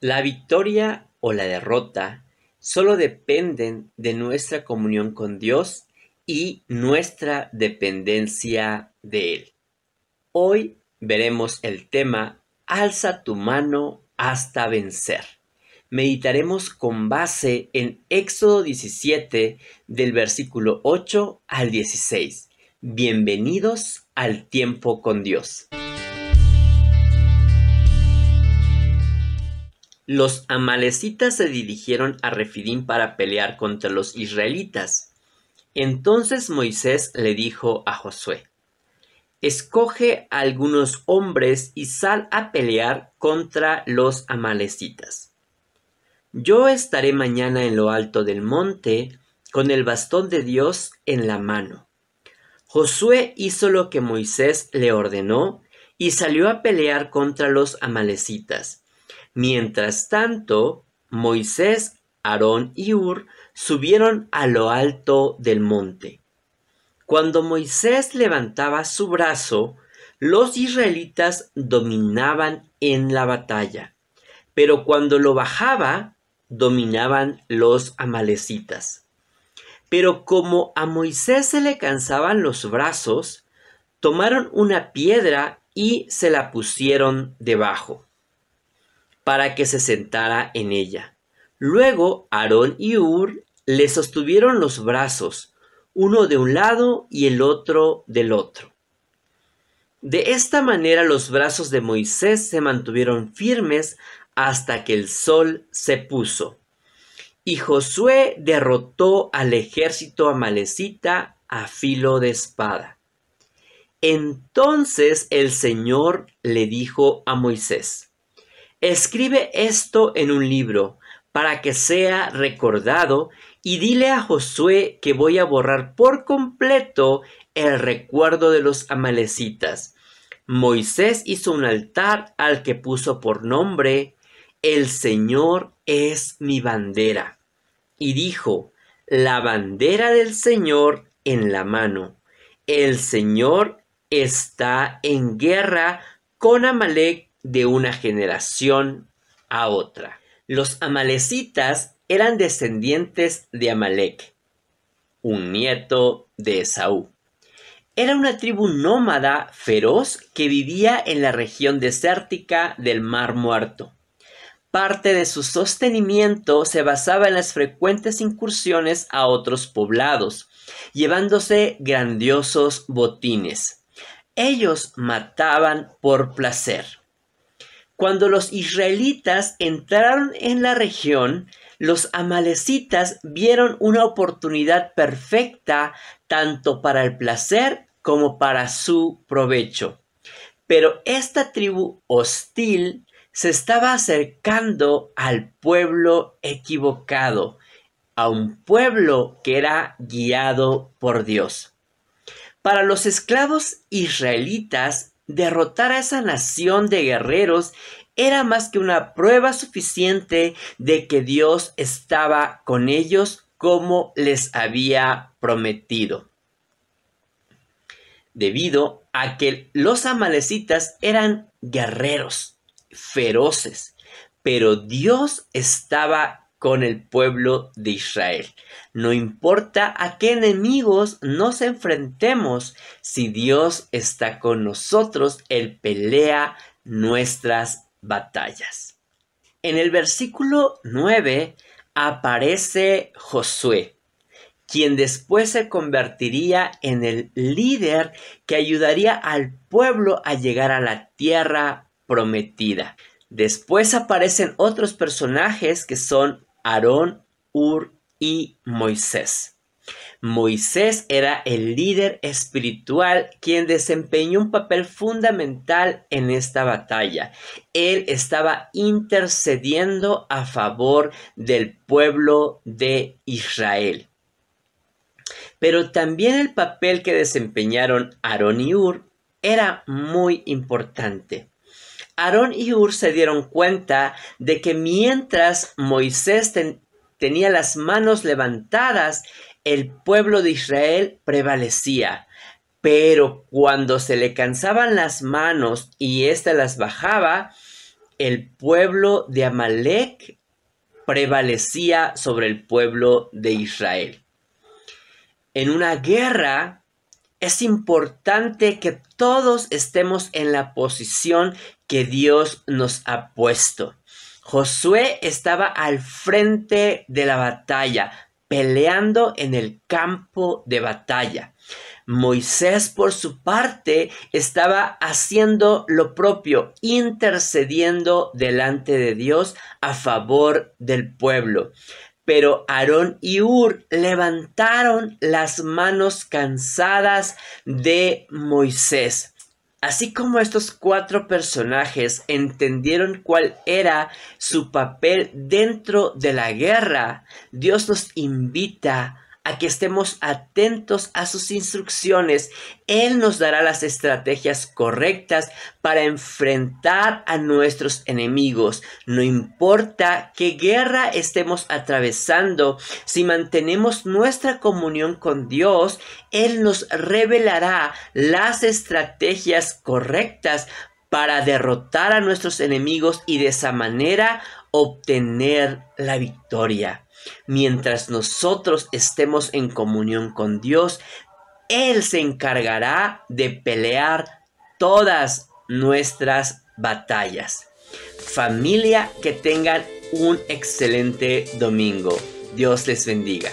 La victoria o la derrota solo dependen de nuestra comunión con Dios y nuestra dependencia de Él. Hoy veremos el tema Alza tu mano hasta vencer. Meditaremos con base en Éxodo 17 del versículo 8 al 16. Bienvenidos al tiempo con Dios. Los amalecitas se dirigieron a Refidim para pelear contra los israelitas. Entonces Moisés le dijo a Josué, Escoge algunos hombres y sal a pelear contra los amalecitas. Yo estaré mañana en lo alto del monte con el bastón de Dios en la mano. Josué hizo lo que Moisés le ordenó y salió a pelear contra los amalecitas Mientras tanto, Moisés, Aarón y Ur subieron a lo alto del monte. Cuando Moisés levantaba su brazo, los israelitas dominaban en la batalla, pero cuando lo bajaba, dominaban los amalecitas. Pero como a Moisés se le cansaban los brazos, tomaron una piedra y se la pusieron debajo para que se sentara en ella. Luego Aarón y Ur le sostuvieron los brazos, uno de un lado y el otro del otro. De esta manera los brazos de Moisés se mantuvieron firmes hasta que el sol se puso. Y Josué derrotó al ejército amalecita a filo de espada. Entonces el Señor le dijo a Moisés, Escribe esto en un libro para que sea recordado y dile a Josué que voy a borrar por completo el recuerdo de los amalecitas. Moisés hizo un altar al que puso por nombre El Señor es mi bandera. Y dijo, la bandera del Señor en la mano. El Señor está en guerra con Amalek de una generación a otra. Los amalecitas eran descendientes de Amalek, un nieto de Esaú. Era una tribu nómada feroz que vivía en la región desértica del Mar Muerto. Parte de su sostenimiento se basaba en las frecuentes incursiones a otros poblados, llevándose grandiosos botines. Ellos mataban por placer. Cuando los israelitas entraron en la región, los amalecitas vieron una oportunidad perfecta tanto para el placer como para su provecho. Pero esta tribu hostil se estaba acercando al pueblo equivocado, a un pueblo que era guiado por Dios. Para los esclavos israelitas, derrotar a esa nación de guerreros era más que una prueba suficiente de que Dios estaba con ellos como les había prometido. Debido a que los amalecitas eran guerreros, feroces, pero Dios estaba con el pueblo de Israel. No importa a qué enemigos nos enfrentemos, si Dios está con nosotros, Él pelea nuestras batallas. En el versículo 9 aparece Josué, quien después se convertiría en el líder que ayudaría al pueblo a llegar a la tierra prometida. Después aparecen otros personajes que son Aarón, Ur y Moisés. Moisés era el líder espiritual quien desempeñó un papel fundamental en esta batalla. Él estaba intercediendo a favor del pueblo de Israel. Pero también el papel que desempeñaron Aarón y Ur era muy importante. Aarón y Ur se dieron cuenta de que mientras Moisés tenía las manos levantadas, el pueblo de Israel prevalecía. Pero cuando se le cansaban las manos y éste las bajaba, el pueblo de Amalek prevalecía sobre el pueblo de Israel. En una guerra es importante que todos estemos en la posición que Dios nos ha puesto. Josué estaba al frente de la batalla, peleando en el campo de batalla. Moisés, por su parte, estaba haciendo lo propio, intercediendo delante de Dios a favor del pueblo. Pero Aarón y Ur levantaron las manos cansadas de Moisés. Así como estos cuatro personajes entendieron cuál era su papel dentro de la guerra, Dios nos invita a que estemos atentos a sus instrucciones. Él nos dará las estrategias correctas para enfrentar a nuestros enemigos. No importa qué guerra estemos atravesando, si mantenemos nuestra comunión con Dios, Él nos revelará las estrategias correctas para derrotar a nuestros enemigos y de esa manera obtener la victoria. Mientras nosotros estemos en comunión con Dios, Él se encargará de pelear todas nuestras batallas. Familia, que tengan un excelente domingo. Dios les bendiga.